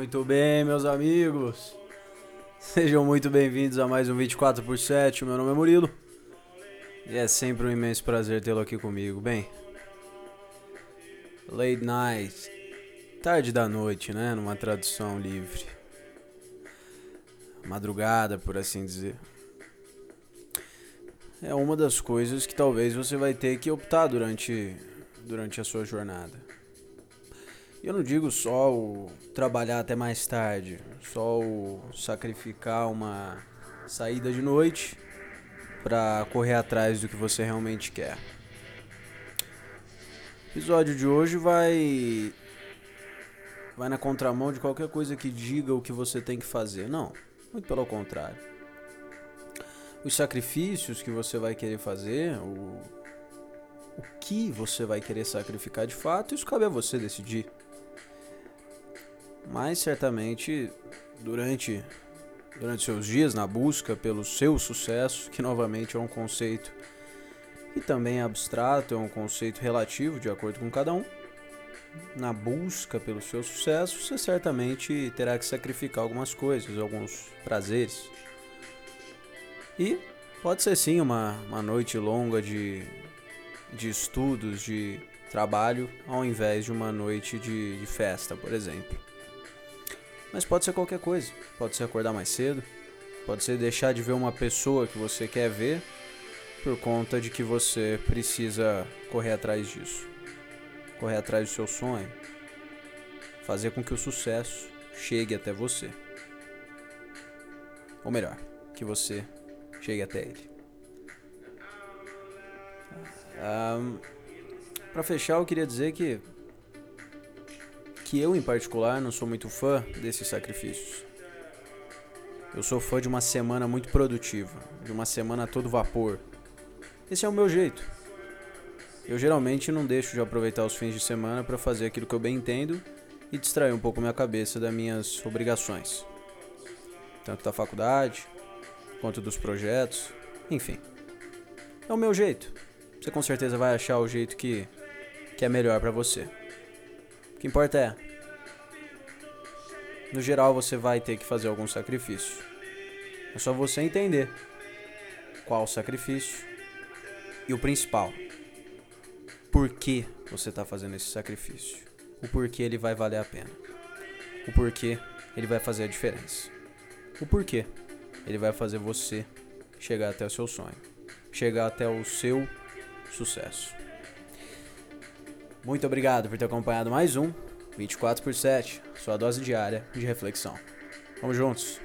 Muito bem, meus amigos. Sejam muito bem-vindos a mais um 24 por 7. Meu nome é Murilo. E é sempre um imenso prazer tê-lo aqui comigo. Bem, late night, tarde da noite, né? Numa tradução livre. Madrugada, por assim dizer. É uma das coisas que talvez você vai ter que optar durante, durante a sua jornada. Eu não digo só o trabalhar até mais tarde, só o sacrificar uma saída de noite para correr atrás do que você realmente quer. O episódio de hoje vai vai na contramão de qualquer coisa que diga o que você tem que fazer. Não, muito pelo contrário. Os sacrifícios que você vai querer fazer, o, o que você vai querer sacrificar de fato, isso cabe a você decidir. Mas certamente durante durante seus dias na busca pelo seu sucesso, que novamente é um conceito que também é abstrato, é um conceito relativo de acordo com cada um. Na busca pelo seu sucesso, você certamente terá que sacrificar algumas coisas, alguns prazeres. E pode ser sim uma, uma noite longa de, de estudos, de trabalho, ao invés de uma noite de, de festa, por exemplo. Mas pode ser qualquer coisa. Pode ser acordar mais cedo. Pode ser deixar de ver uma pessoa que você quer ver por conta de que você precisa correr atrás disso. Correr atrás do seu sonho. Fazer com que o sucesso chegue até você. Ou melhor, que você chegue até ele. Um, para fechar, eu queria dizer que que eu, em particular, não sou muito fã desses sacrifícios. Eu sou fã de uma semana muito produtiva, de uma semana a todo vapor. Esse é o meu jeito. Eu geralmente não deixo de aproveitar os fins de semana para fazer aquilo que eu bem entendo e distrair um pouco minha cabeça das minhas obrigações, tanto da faculdade quanto dos projetos, enfim. É o meu jeito. Você com certeza vai achar o jeito que, que é melhor para você. Que importa é, no geral você vai ter que fazer algum sacrifício. É só você entender qual o sacrifício e o principal. Por que você está fazendo esse sacrifício? O porquê ele vai valer a pena. O porquê ele vai fazer a diferença. O porquê ele vai fazer você chegar até o seu sonho, chegar até o seu sucesso. Muito obrigado por ter acompanhado mais um 24 por 7, sua dose diária de reflexão. Vamos juntos!